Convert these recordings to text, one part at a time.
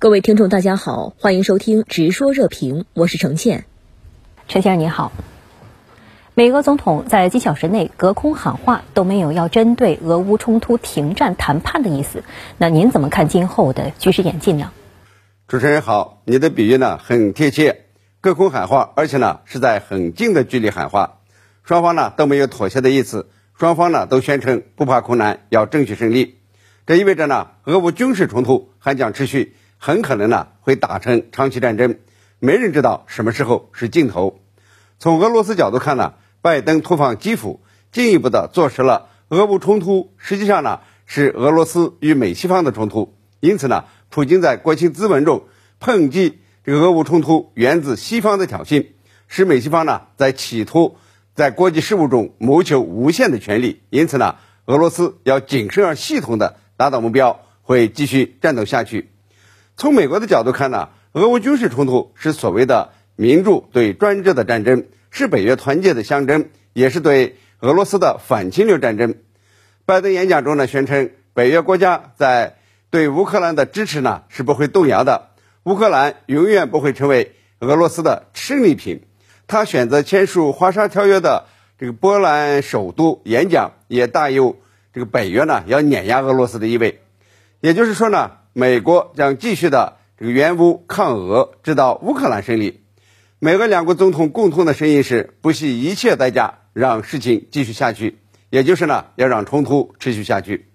各位听众，大家好，欢迎收听《直说热评》，我是程倩。陈先生您好，美俄总统在几小时内隔空喊话，都没有要针对俄乌冲突停战谈判的意思。那您怎么看今后的局势演进呢？主持人好，你的比喻呢很贴切，隔空喊话，而且呢是在很近的距离喊话，双方呢都没有妥协的意思，双方呢都宣称不怕困难，要争取胜利。这意味着呢，俄乌军事冲突还将持续。很可能呢会打成长期战争，没人知道什么时候是尽头。从俄罗斯角度看呢，拜登突访基辅，进一步的坐实了俄乌冲突实际上呢是俄罗斯与美西方的冲突。因此呢，普京在国情咨文中抨击这个俄乌冲突源自西方的挑衅，使美西方呢在企图在国际事务中谋求无限的权利。因此呢，俄罗斯要谨慎而系统的达到目标，会继续战斗下去。从美国的角度看呢，俄乌军事冲突是所谓的民主对专制的战争，是北约团结的象征，也是对俄罗斯的反侵略战争。拜登演讲中呢宣称，北约国家在对乌克兰的支持呢是不会动摇的，乌克兰永远不会成为俄罗斯的胜利品。他选择签署华沙条约的这个波兰首都演讲，也大有这个北约呢要碾压俄罗斯的意味。也就是说呢。美国将继续的这个援乌抗俄，直到乌克兰胜利。美俄两国总统共同的声音是不惜一切代价让事情继续下去，也就是呢要让冲突持续下去。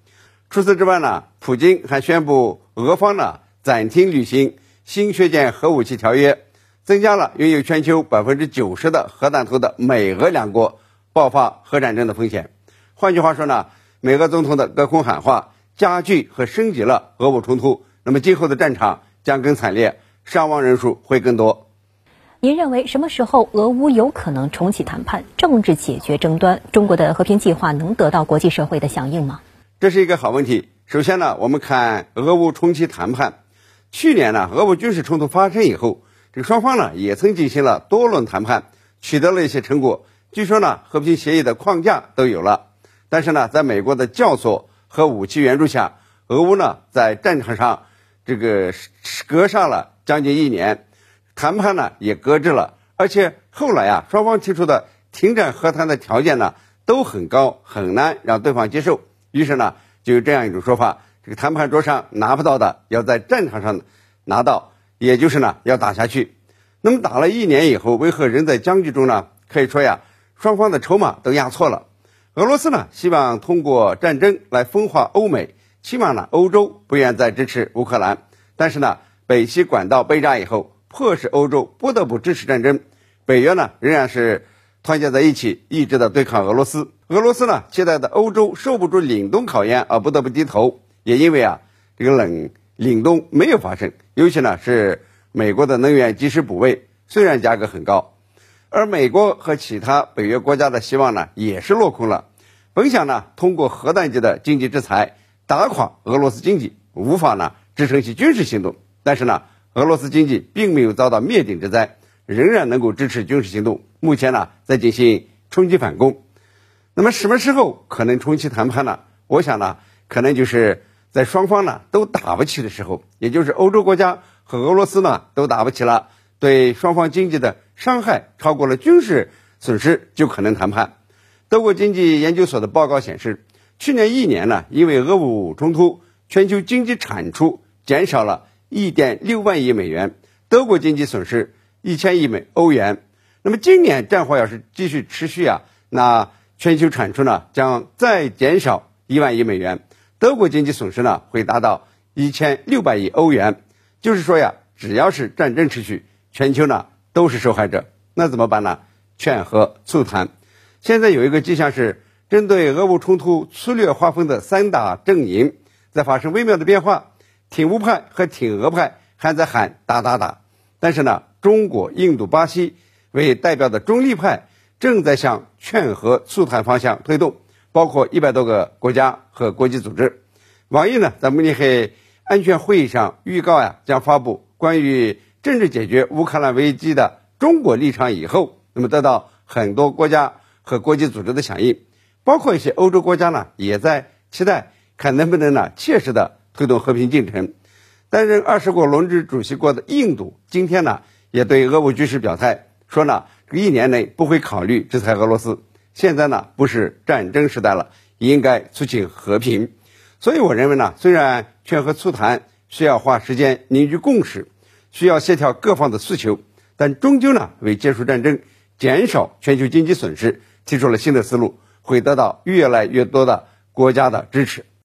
除此之外呢，普京还宣布俄方呢暂停履行新削减核武器条约，增加了拥有全球百分之九十的核弹头的美俄两国爆发核战争的风险。换句话说呢，美俄总统的隔空喊话。加剧和升级了俄乌冲突，那么今后的战场将更惨烈，伤亡人数会更多。您认为什么时候俄乌有可能重启谈判，政治解决争端？中国的和平计划能得到国际社会的响应吗？这是一个好问题。首先呢，我们看俄乌重启谈判。去年呢，俄乌军事冲突发生以后，这个双方呢也曾进行了多轮谈判，取得了一些成果。据说呢，和平协议的框架都有了，但是呢，在美国的教唆。和武器援助下，俄乌呢在战场上这个隔上了将近一年，谈判呢也搁置了，而且后来啊双方提出的停战和谈的条件呢都很高，很难让对方接受。于是呢就有这样一种说法：这个谈判桌上拿不到的，要在战场上拿到，也就是呢要打下去。那么打了一年以后，为何仍在僵局中呢？可以说呀，双方的筹码都压错了。俄罗斯呢，希望通过战争来分化欧美，起码呢，欧洲不愿再支持乌克兰。但是呢，北溪管道被炸以后，迫使欧洲不得不支持战争。北约呢，仍然是团结在一起，一直的对抗俄罗斯。俄罗斯呢，期待的欧洲受不住凛冬考验而不得不低头，也因为啊，这个冷凛冬没有发生。尤其呢，是美国的能源及时补位，虽然价格很高。而美国和其他北约国家的希望呢，也是落空了。本想呢，通过核弹级的经济制裁打垮俄罗斯经济，无法呢支撑起军事行动。但是呢，俄罗斯经济并没有遭到灭顶之灾，仍然能够支持军事行动。目前呢，在进行冲击反攻。那么什么时候可能重启谈判呢？我想呢，可能就是在双方呢都打不起的时候，也就是欧洲国家和俄罗斯呢都打不起了。对双方经济的伤害超过了军事损失，就可能谈判。德国经济研究所的报告显示，去年一年呢，因为俄乌冲突，全球经济产出减少了1.6万亿美元，德国经济损失1000亿美欧元。那么今年战火要是继续持续啊，那全球产出呢将再减少1万亿美元，德国经济损失呢会达到1600亿欧元。就是说呀，只要是战争持续，全球呢都是受害者，那怎么办呢？劝和促谈。现在有一个迹象是，针对俄乌冲突粗略划分的三大阵营在发生微妙的变化。挺乌派和挺俄派还在喊打打打，但是呢，中国、印度、巴西为代表的中立派正在向劝和促谈方向推动，包括一百多个国家和国际组织。网易呢在慕尼黑安全会议上预告呀，将发布关于。政治解决乌克兰危机的中国立场以后，那么得到很多国家和国际组织的响应，包括一些欧洲国家呢，也在期待看能不能呢切实的推动和平进程。担任二十国轮值主席国的印度今天呢也对俄乌局势表态，说呢一年内不会考虑制裁俄罗斯。现在呢不是战争时代了，应该促进和平。所以我认为呢，虽然劝和促谈需要花时间凝聚共识，需要协调各方的诉求，但终究呢为结束战争、减少全球经济损失提出了新的思路，会得到越来越多的国家的支持。